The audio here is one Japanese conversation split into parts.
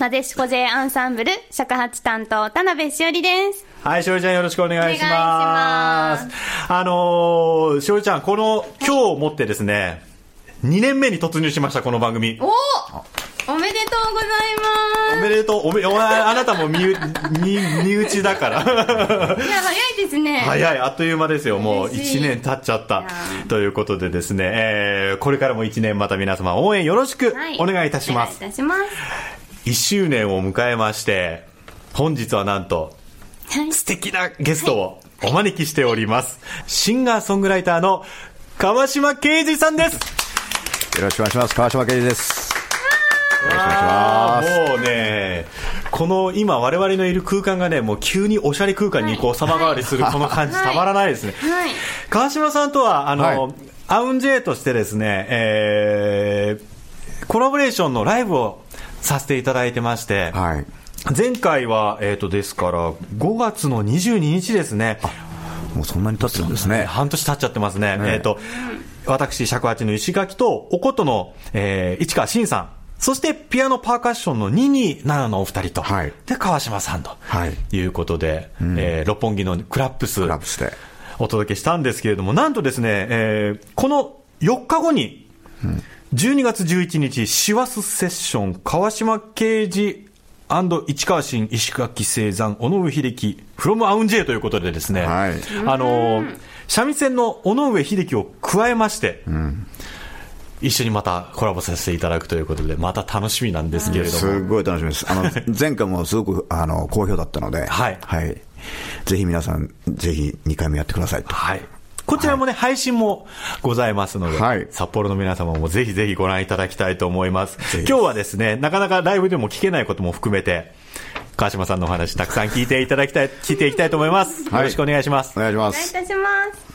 なでしこ J アンサンブル尺八担当田辺しおりですはい、しおりちゃんよろしくお願いします。お願いしあのー、しおりちゃん、この、今日をもってですね、2年目に突入しました、この番組。おおめでとうございまおめでとう、おめ、お前あなたも身う、身、身内だから。すいや早いですね早い、あっという間ですよ。もう嬉しい1年経っちゃった。ということでですね、えー、これからも1年また皆様応援よろしくはいお願いいたします。お願いいたします1周年を迎えまして、本日はなんと、はい素敵なゲストをお招きしております。シンガーソングライターの川島啓二さんです。よろしくお願いします。川島圭司です。よろしくお願いしあます。ーもうね、この今我々のいる空間がね、もう急におしゃれ空間にこう様変わりするこの感じたまらないですね。はい川島さんとは、あの、はいアウンジェイとしてですね、えー、コラボレーションのライブをさせていただいてまして、はい。前回は、えっ、と、ですから、5月の22日ですね。もうそんなに経ってるんですね。半年経っちゃってますね。ねえっ、と、私、尺八の石垣と、おことの、えー、市川慎さん。そして、ピアノパーカッションの227のお二人と、はいで、川島さんと、はいい、うことで、えー六本木のクラップス、クラップスで。お届けしたんですけれども、なんとですね、えーこの4日後に、12月11日、師走セッション、川島啓二市川新石垣聖山、尾上秀樹、from アウンジェイということでですね、はいあのー、三味線の尾上秀樹を加えまして、一緒にまたコラボさせていただくということで、また楽しみなんですけれども。すごい楽しみです。あの、前回もすごく、あの、好評だったので、はいはい。ぜひ皆さん、ぜひ2回目やってくださいと。はい。こちらもね、配信もございますので、はい札幌の皆様もぜひぜひご覧いただきたいと思います。今日はですね、なかなかライブでも聞けないことも含めて、川島さんのお話たくさん聞いていただきたい、聞いていきたいと思います。よろしくお願いします。お願いしまお願いいす。たします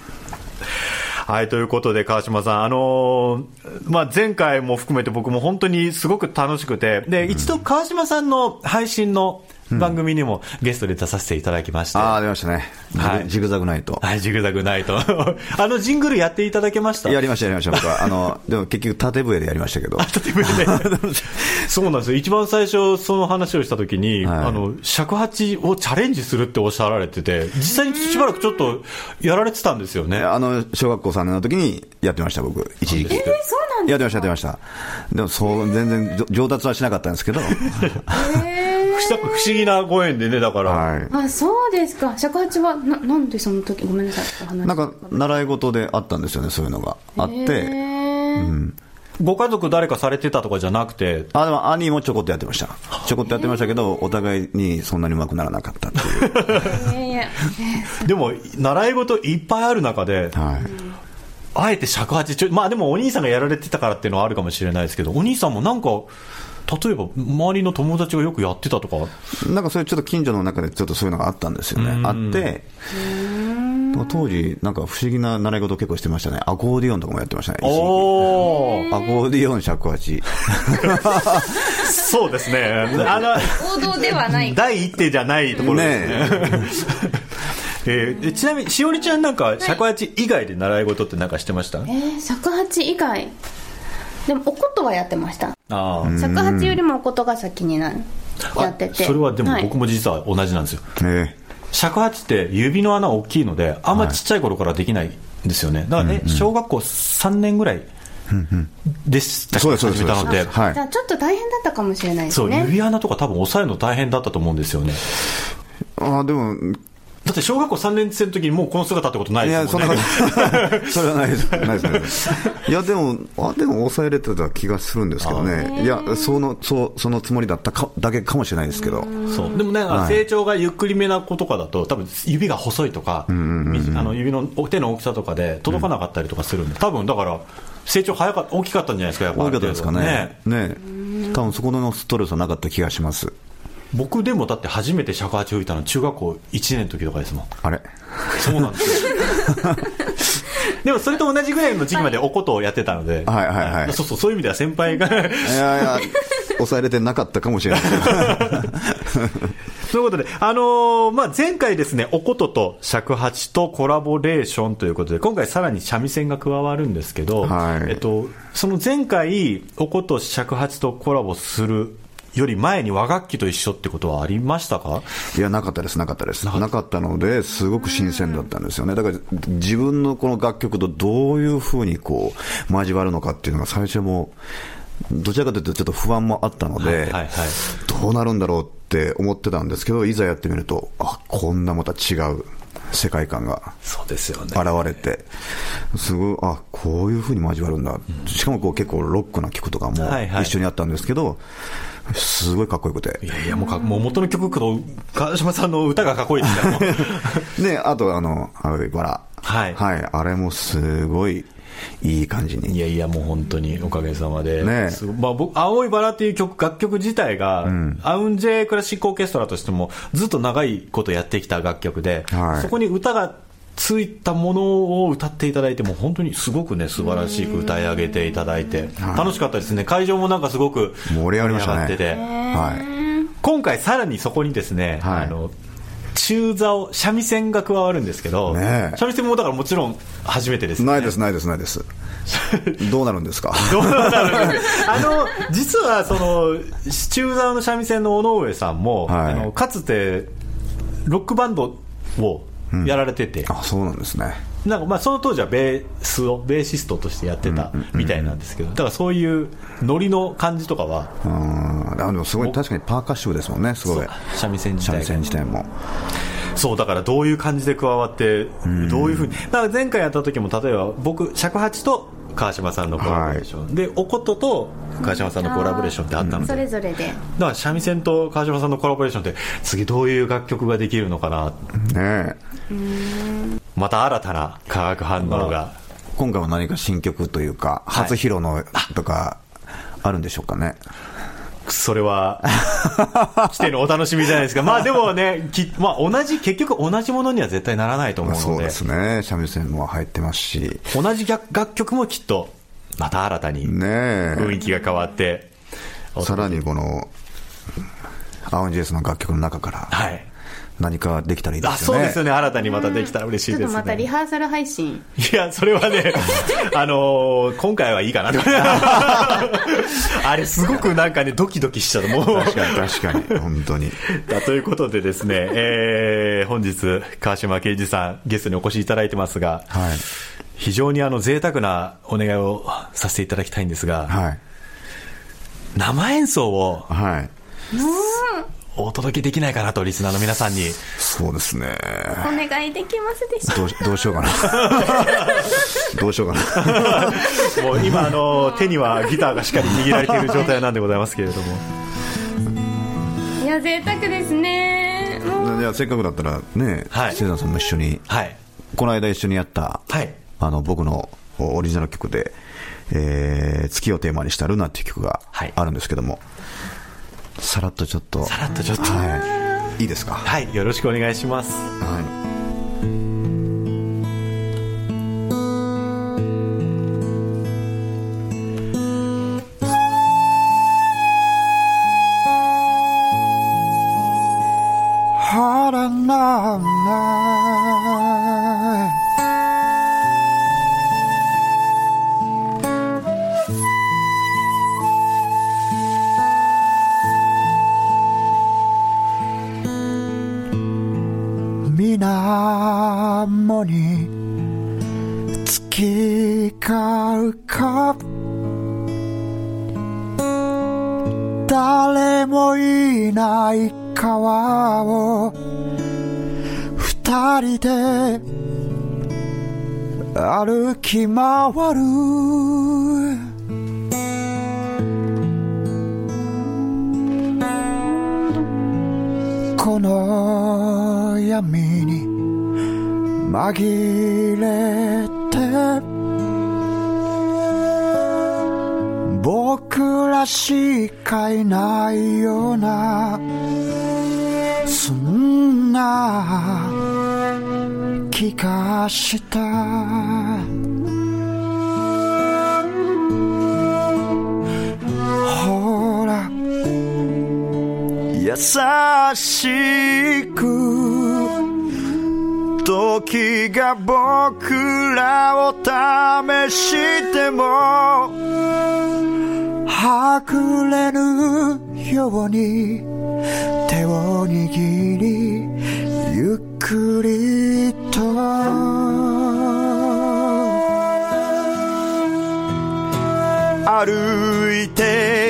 はい、ということで、川島さん、あのーまあ、前回も含めて僕も本当にすごく楽しくて、で、一度川島さんの配信の番組にもゲストで出させていただきまして、ああ、出ましたね。はいジグザグナイト。はい、ジグザグナイト。あのジングルやっていただけました？やりました、やりました、僕は。あの、でも結局縦笛でやりましたけど。そうなんですよ。一番最初、その話をしたときに、はいあの、尺八をチャレンジするっておっしゃられてて、実際にしばらくちょっとやられてたんですよね。あの、小学校3年の時にやってました、僕。一時期。えー、そうなんやってました、やってました。でも、そう、全然上上達はしなかったんですけど。不思不思議なご縁でね、だから。はい。あそうですか尺八はななんでその時ごめんなさいなんか、習い事であったんですよね、そういうのが。あっへて。ーご家族誰かされてたとかじゃなくて、あ、でも兄もちょこっとやってました。ちょこっとやってましたけど、お互いにそんなに上手くならなかったっていう。いやいや でも、習い事いっぱいある中で、はい。あえて尺八ちょ、まあでもお兄さんがやられてたからっていうのはあるかもしれないですけど、お兄さんもなんか、例えば周りの友達がよくやってたとか、なんかそういうちょっと近所の中でちょっとそういうのがあったんですよね。あって、当時、なんか不思議な習い事結構してましたね。アコーディオンとかもやってましたね。アコーディオン尺八。そうですね。あの、王道ではない第一手じゃないところですね。ねえ ーでちなみに、しおりちゃんなんか、尺八以外で習い事ってなんかしてました、えー、尺八以外でもおことはやってました。ああ。尺八よりもおことが先になる。やってて。それはでもはい。僕も実は同じなんですよ。え尺八って指の穴大きいので、あんまちっちゃい頃からできないんですよね。だからね、小学校3年ぐらいでしたそうですそうです始めたので、はい。じゃあちょっと大変だったかもしれないですそう、ね指穴とか多分押さえるの大変だったと思うんですよね。あでも、だって小学校3年生の時にもうこの姿ってことないいや、そんですもんね。な感じ。それはないです。ないですないや、でも、あ、でも抑えれてた気がするんですけどね。いや、その、そう、そのつもりだったか、だけかもしれないですけど。そう。でもね、はい成長がゆっくりめな子とかだと、多分指が細いとか、みあの指の手の大きさとかで届かなかったりとかするんで、多分だから、成長早かった、大きかったんじゃないですか、やっぱ大きかったですかね。ね。多分そこのストレスはなかった気がします。僕でもだって初めて尺八吹いたの中学校1年の時とかですもん。あれ。そうなんですよ。でもそれと同じぐらいの時期までおことをやってたので、はいはいはい。そうそうそういう意味では先輩がいやいや、抑えれてなかったかもしれない。ということで、あのーまあ、前回ですね、おことと尺八とコラボレーションということで、今回さらに三味線が加わるんですけど、はい。えっと、その前回、おこと尺八とコラボするより前に和楽器と一緒ってことはありましたか？いや、なかったです、なかったです。なかったので、すごく新鮮だったんですよね。だから、自分のこの楽曲とどういうふうにこう、交わるのかっていうのが最初も、どちらかというとちょっと不安もあったので、はいはいはいどうなるんだろうって思ってたんですけど、いざやってみると、あ、こんなまた違う世界観が。現れて、すごい、あこういうふうに交わるんだ、しかもこう結構ロックな曲とかもはいはい一緒にあったんですけど、すごいかっこよくて。い、やいや、もうかもう元の曲と川島さんの歌がかっこいいですから、もう。で あと、あの、青いバラ、はい。はい、あれもすごいいい感じいに、やいや、もう本当におかげさまで、ね。まあ、僕、青いバラっていう曲、楽曲自体が、アウンジェクラシックオーケストラとしても、ずっと長いことやってきた楽曲で、はい。そこに歌がついたものを歌っていただいて、もう本当にすごくね、素晴らしく歌い上げていただいて、楽しかったですね、会場もなんかすごく盛り上がってて、はい、今回、さらにそこにですね、はい。あの中座を三味線が加わるんですけど、三味線もだからもちろん初めてですよね。ないです、ないです、ないです、どうなるんですか、どうなるんですか？あの、実は、その、中座の三味線の尾上さんも、はい。あの、かつて、ロックバンドをやられてて、あそうなんですね。なんかまあその当時はベースを、ベーシストとしてやってたみたいなんですけど、だからそういうノリの感じとかは、うん。あでもすごい確かにパーカッシブですもんね、すごい、三味線自体が。三味線自体も。そう、だからどういう感じで加わって、どういうふうに、だから前回やった時も、例えば僕、尺八と川島さんのコラボレーション、で、おことと川島さんのコラボレーションってあったので、それぞれで。だから三味線と川島さんのコラボレーションって、次どういう楽曲ができるのかな、ねまた新たな化学反応が。今回は何か新曲というか、はい。初披露のとか、あるんでしょうかね。それは、来てのお楽しみじゃないですか。まあでもね、きまあ同じ、結局同じものには絶対ならないと思うので、そうですね、三味線も入ってますし、同じ楽楽曲もきっと、また新たにね雰囲気が変わって、さらにこの、アウンジェイスの楽曲の中から、はい。何かできたらいいであ、すよね。そうですよね。新たにまたできたら嬉しいですね。ちょっとまたリハーサル配信いや、それはね、あのー今回はいいかなと。あれ、すごくなんかね、ドキドキしちゃった。もう。確かに、確かに、本当に。だということでですね、えー本日、川島啓二さん、ゲストにお越しいただいてますが、はい。非常にあの、贅沢なお願いをさせていただきたいんですが、はい。生演奏をはい。お届けできないかなと、リスナーの皆さんに。そうですね。お願いできますでしょどうしどうしようかな。どうしようかな。もう今、あの、手にはギターがしっかり握られている状態なんでございますけれども。いや贅沢ですねもうじゃあ、せっかくだったらね、はいセザンさんも一緒に、はい。この間一緒にやった、はい。あの、僕のオリジナル曲で、えー、月をテーマにしたルナっていう曲がはいあるんですけども、さらっとちょっと。さらっとちょっとはい。いいですか？はい、よろしくお願いします。はい。なな月が浮か誰もいない川を。二人で歩き回る。この闇に紛れて。僕らしかいないようなそんな気がした。ほら優しく時が僕らを試してもはぐれるように手を握りゆっくりと。歩いて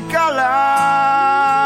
め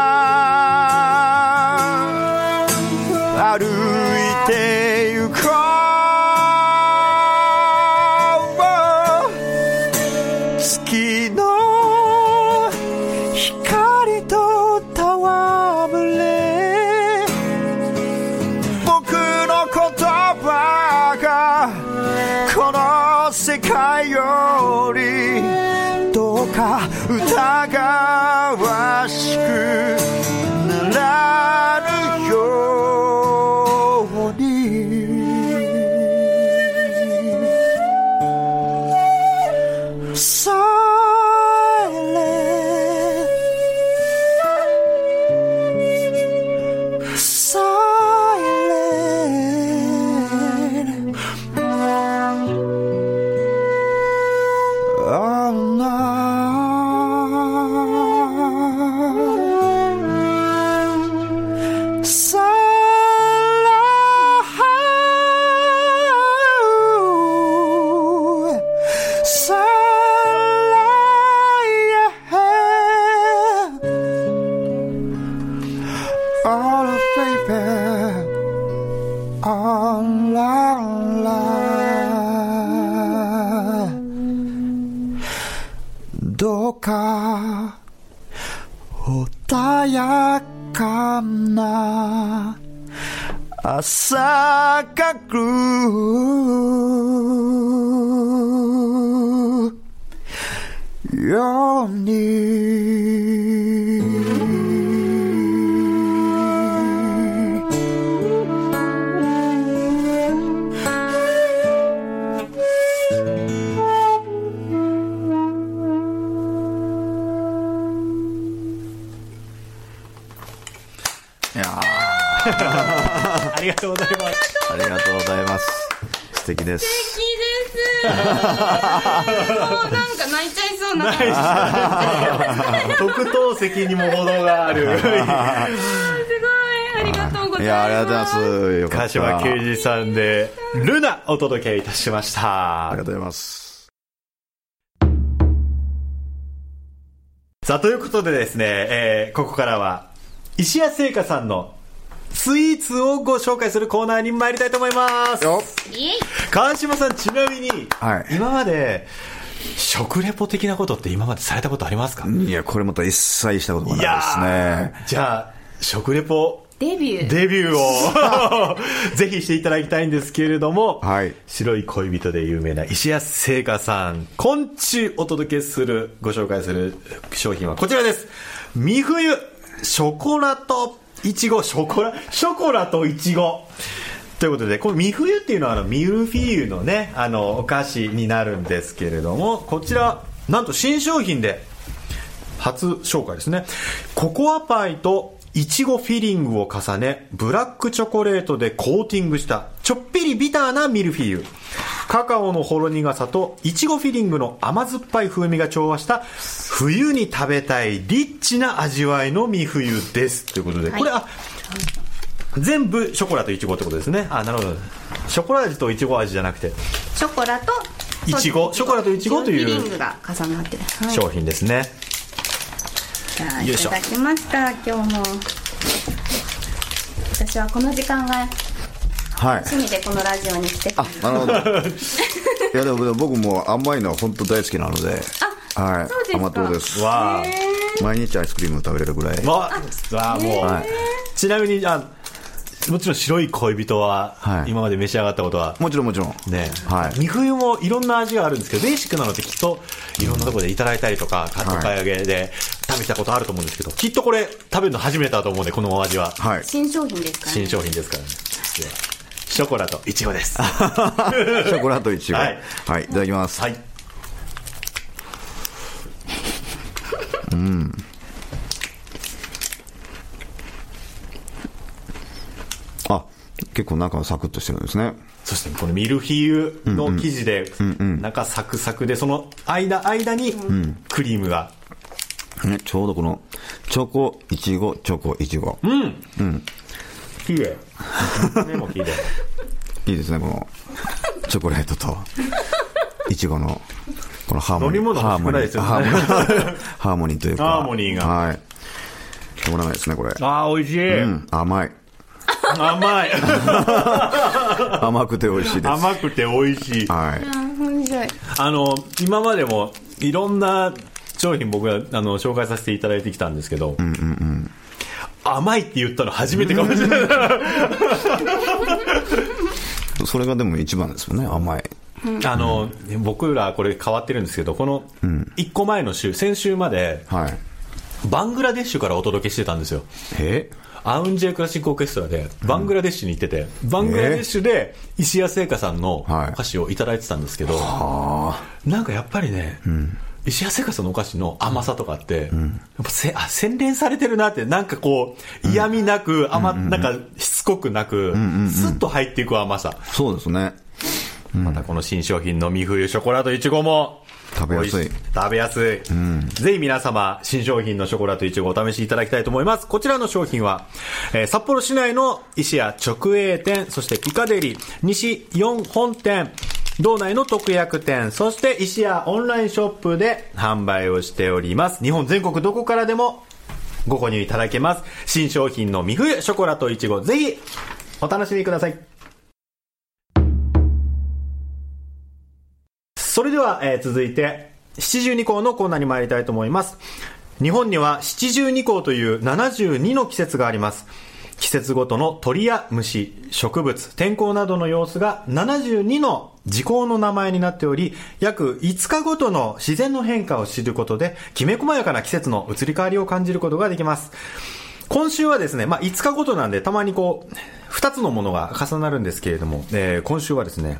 素敵です。いいです。もうなんか泣いちゃいそうな。特等席にも程がある。すごい。ありがとうございます。いや、ありがとうございます。よか鹿った。島啓二さんで、ルナお届けいたしましたありが。とうございます。さあ、ということでですね、えーここからは、石谷製菓さんのスイーツをご紹介するコーナーに参りたいと思います。川島さん、ちなみに、はい今まで、食レポ的なことって今までされたことありますか？いや、これまた一切したことがないですね。ーじゃあ、食レポ、デビュー。デビューを ぜひしていただきたいんですけれども、はい白い恋人で有名な石安製菓さん、昆虫お届けする、ご紹介する商品はこちらです。三冬、ショコラといちご、ショコラ、ショコラといちご。ということで、このミフユっていうのはあのミルフィーユのね、あの、お菓子になるんですけれども、こちら、なんと新商品で、初紹介ですねココアパイといちごフィリングを重ねブラックチョコレートでコーティングしたちょっぴりビターなミルフィーユ。カカオのほろ苦さといちごフィリングの甘酸っぱい風味が調和した冬に食べたいリッチな味わいのミ冬です。ということで、これあ全部ショコラといちごってことですね。あなるほど。ショコラ味といちご味じゃなくて。ショコラといちごショコラといちごというフィリングが重なってる、はい、商品ですね、いただきました。今日も。私はこの時間がはい。趣味でこのラジオに来てくあなるほど。いやでも僕も甘いのは本当大好きなので。あはい。そうですか。甘党です。わ毎日アイスクリーム食べれるぐらい。あわあ。わあもう、はい。ちなみにあもちろん白い恋人は、はい。今まで召し上がったことは？もちろんもちろん。ね、はい。三冬もいろんな味があるんですけどベーシックなのってきっといろんなところでいただいたりとか、お買い上げで食べたことあると思うんですけどきっとこれ食べるの初めてだと思うんでこのお味は。はい。新商品ですかね。新商品ですからね。でショコラとイチゴです。ショコラとイチゴ。ははいい、いただきます、はい。あ結構中はサクッとしてるんですね。そしてこのミルフィーユの生地で中サクサクでその間間にクリームが。ね、ちょうどこのチョコいちごチョコいちご綺麗ねもう綺麗いいですねこのチョコレートといちごのこのハーモニー。飲み物欲しくないですよね。ハーモニー。ハーモニーというか。ハーモニーが。はい。たまらないですねこれ。ああ美味しい、うん。甘い。甘い。甘くて美味しいです。甘くて美味しい。はい。あの今までもいろんな商品僕があの紹介させていただいてきたんですけど、甘いって言ったの初めてかもしれない。それがでも一番ですよね甘い。あの、僕らこれ変わってるんですけどこの1個前の週先週まではい。バングラデシュからお届けしてたんですよ。え。アウンジェイクラシックオーケストラでバングラデシュに行ってて、バングラデシュで石谷製菓さんのはい。お菓子をいただいてたんですけど、あ。なんかやっぱりね、石谷製菓さんのお菓子の甘さとかって、やっぱせあ洗練されてるなって、なんかこう、嫌味なく、甘、なんかしつこくなく、スッと入っていく甘さ。あそうですね。またこの新商品の三冬ショコラといちごも、食べやすい。食べやすい、ぜひ皆様、新商品のショコラといちごをお試しいただきたいと思います。こちらの商品は、えー札幌市内の石屋直営店、そしてピカデリー、西4本店、道内の特約店、そして石屋オンラインショップで販売をしております。日本全国どこからでもご購入いただけます。新商品の三冬ショコラといちご、ぜひお楽しみください。それでは、えー続いて、七十二項のコーナーに参りたいと思います。日本には七十二項という72の季節があります。季節ごとの鳥や虫、植物、天候などの様子が72の時効の名前になっており、約5日ごとの自然の変化を知ることで、きめ細やかな季節の移り変わりを感じることができます。今週はですね、まあ、5日ごとなんで、たまにこう、2つのものが重なるんですけれども、えー今週はですね、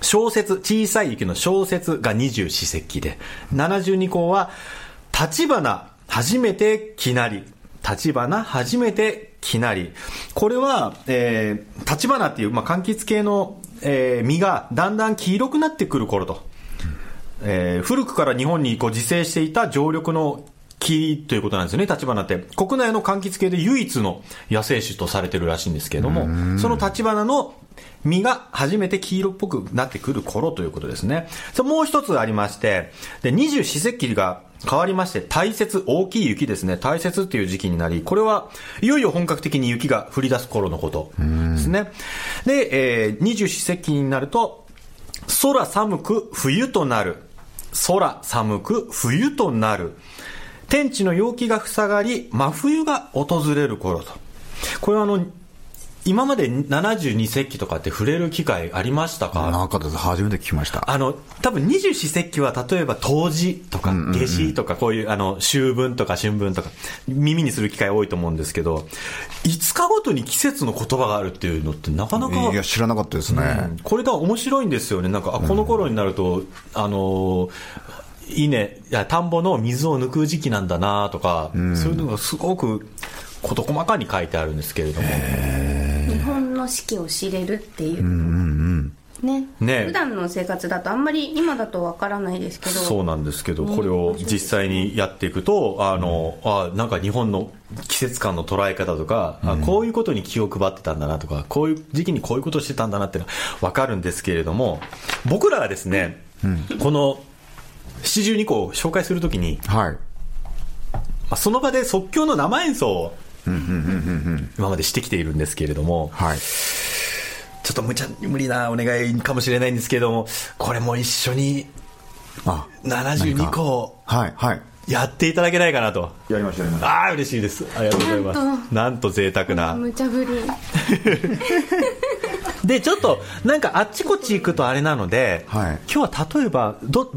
小説、小さい雪の小説が二十四節気で、72項は、立花、初めてきなり。立花、初めてきなり。これは、えー、立花っていう、まあ、柑橘系の、えー実がだんだん黄色くなってくる頃と。えー古くから日本にこう自生していた常緑の木ということなんですよね、立花って。国内の柑橘系で唯一の野生種とされてるらしいんですけれども、その立花の実が初めて黄色っぽくなってくる頃ということですね。もう一つありまして、で、二十四節気が変わりまして、大雪、大きい雪ですね、大雪っていう時期になり、これはいよいよ本格的に雪が降り出す頃のことですね。で、えー、二十四節気になると、空寒く冬となる。空寒く冬となる。天地の陽気が塞がり、真冬が訪れる頃と。これはあの、今まで72節気とかって触れる機会ありましたか？なんかです初めて聞きました。あの、多分二十四節気は例えば冬至とか夏至とかこういうあの秋分とか春分とか耳にする機会多いと思うんですけど、5日ごとに季節の言葉があるっていうのってなかなかいや知らなかったですね、これが面白いんですよね。なんか、あこの頃になると、あのー稲、いや、田んぼの水を抜く時期なんだなとか、そういうのがすごく事細かに書いてあるんですけれども。四季を知れるっていう,、ね。ね。普段の生活だとあんまり今だとわからないですけど。そうなんですけど、これを実際にやっていくと、あの、あなんか日本の季節感の捉え方とか、あこういうことに気を配ってたんだなとか、こういう時期にこういうことしてたんだなっていうのはわかるんですけれども、僕らがですね、この七十二項を紹介するときに、はい。まあ、その場で即興の生演奏を今までしてきているんですけれども、はい。ちょっと無茶無理なお願いかもしれないんですけども。これも一緒にあ72個はいはい。やっていただけないかなと。やりましたやりましああ嬉しいです。ありがとうございます。なんなんと贅沢な。無茶ぶり。でちょっとなんかあっちこっち行くとあれなので、はい。今日は例えばど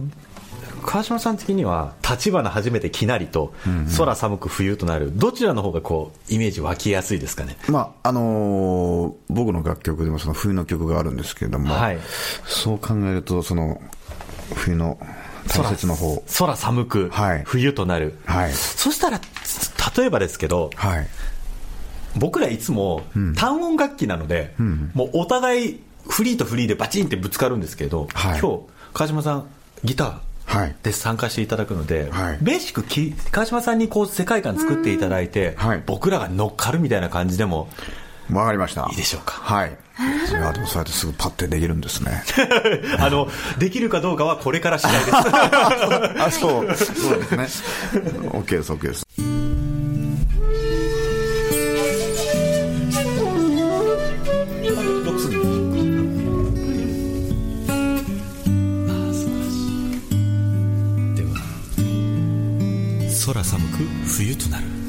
川島さん的には立花初めてきなりと、空寒く冬となるどちらの方がこうイメージ湧きやすいですかね？まああのー僕の楽曲でもその冬の曲があるんですけれども、はい。そう考えるとその冬の大切な方。空寒く、はい。冬となる、はい。そしたらつ例えばですけどはい。僕らいつも単音楽器なので、もうお互いフリーとフリーでバチンってぶつかるんですけど、はい。今日川島さんギターはいで参加していただくので、はい。ベーシックき川島さんにこう世界観作っていただいて、はい。僕らが乗っかるみたいな感じでもわかりました。いいでしょうか？はい。それはでもそうやってすぐパッてできるんですね。あのできるかどうかはこれから次第です。あそう。そうですね。OK です OK です寒く冬となる。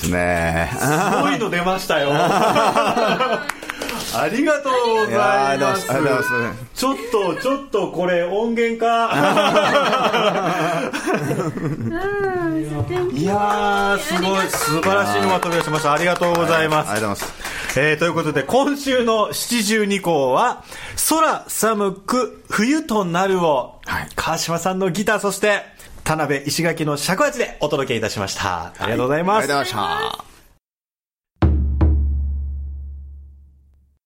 ですね。すごいの出ましたよ。ありがとうございます。いやありがとうございます。ちょっとちょっとこれ音源化いやーすごい素晴らしいのが飛び出しました。ありがとうございます。ありがとうございます。えーということで今週の七十二項は「空寒く冬となるを」はい。川島さんのギターそして田辺石垣の尺八でお届けいたしました。ありがとうございます、ありがとうございました。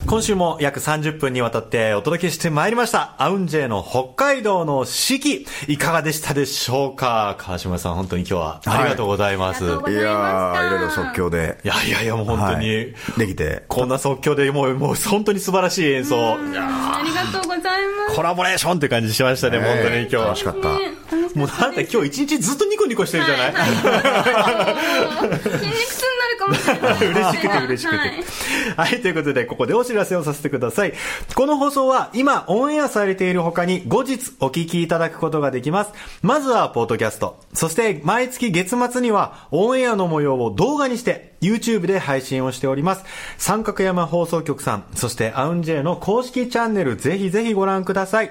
今週も約30分にわたってお届けしてまいりました。アウンジェの北海道の四季。いかがでしたでしょうか？川島さん本当に今日はありがとうございます、はいいざいやーいろいろ即興で。いやいやいやもう本当に、はい。できて。こんな即興でもうもう本当に素晴らしい演奏。ありがとうございます。コラボレーションって感じしましたね、本当に今日は。楽しかった。もうなんか今日一日ずっとニコニコしてるじゃない、筋肉痛かかもしれない。嬉しくて嬉しくて。はいはい、ということで、ここでお知らせをさせてください。この放送は今オンエアされている他に後日お聞きいただくことができます。まずはポッドキャスト。そして毎月月末にはオンエアの模様を動画にして YouTube で配信をしております。三角山放送局さん、そしてアウンジェイの公式チャンネルぜひぜひご覧ください。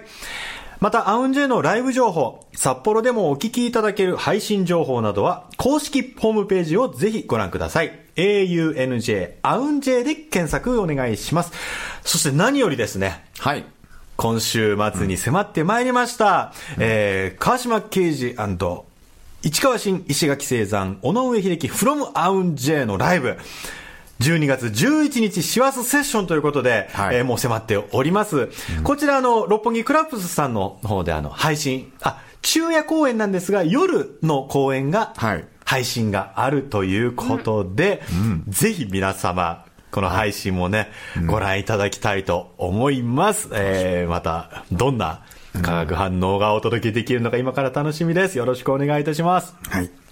また、アウンジェのライブ情報、札幌でもお聞きいただける配信情報などは、公式ホームページをぜひご覧ください。aunj、アウンジェで検索お願いします。そして何よりですね、はい。今週末に迫ってまいりました、えー、川島刑事市川新石垣聖山、尾上秀樹 from アウンジェのライブ。12月11日、師走セッションということで、はいえーもう迫っております。こちら、あの、六本木クラップスさんの方で、あの、配信、あ、昼夜公演なんですが、夜の公演が、はい配信があるということで、ぜひ皆様、この配信もね、ご覧いただきたいと思います。えー、また、どんな化学反応がお届けできるのか今から楽しみです。よろしくお願いいたします。はい。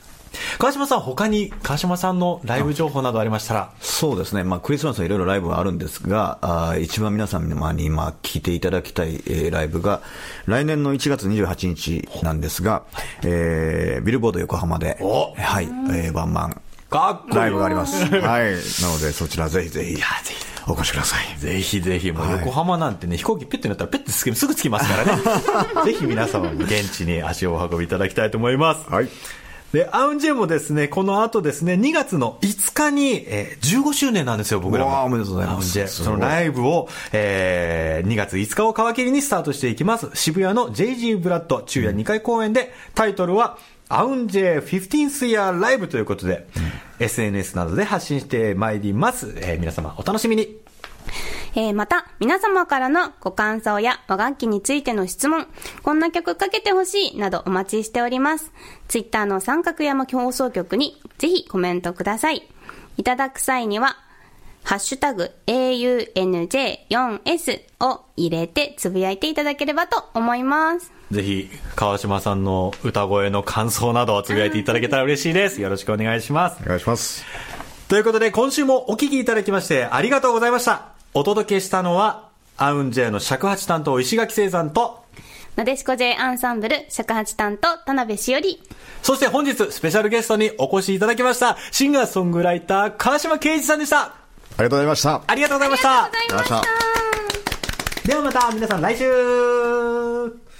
川島さん、他に川島さんのライブ情報などありましたら、そうですね、まあ、クリスマスはいろいろライブはあるんですが、あー一番皆さんに今聞いていただきたい、えーライブが、来年の1月28日なんですが、えービルボード横浜で、おはい、えーワンマンかっこいいライブがあります。はい。なので、そちらぜひぜひ、ぜひお越しください。ぜひぜひ、もう横浜なんてね、飛行機ペットになったらペッてすぐすぐ着きますからね。ぜひ皆様も現地に足をお運びいただきたいと思います。はい。で、アウンジェもですね、この後ですね、2月の5日に、えー15周年なんですよ、僕らも。おめでとうございますアウンジェ。そのライブを、えー2月5日を皮切りにスタートしていきます。渋谷の JG ブラッド昼夜2回公演で、タイトルは、アウンジェ 15th Year Live ということで、SNS などで発信してまいります。えー皆様お楽しみに。えーまた、皆様からのご感想や和楽器についての質問、こんな曲かけてほしいなどお待ちしております。ツイッターの三角山放送局にぜひコメントください。いただく際には、ハッシュタグ AUNJ4S を入れてつぶやいていただければと思います。ぜひ、川島さんの歌声の感想などをつぶやいていただけたら嬉しいです。よろしくお願いします。お願いします。ということで、今週もお聞きいただきましてありがとうございました。お届けしたのは、アウンジェの尺八担当石垣聖山と、なでしこ J アンサンブル尺八担当田辺しおり。そして本日スペシャルゲストにお越しいただきました、シンガーソングライター、川島圭一さんでした。ありがとうございました。ありがとうございました。ありがとうございました。ではまた皆さん来週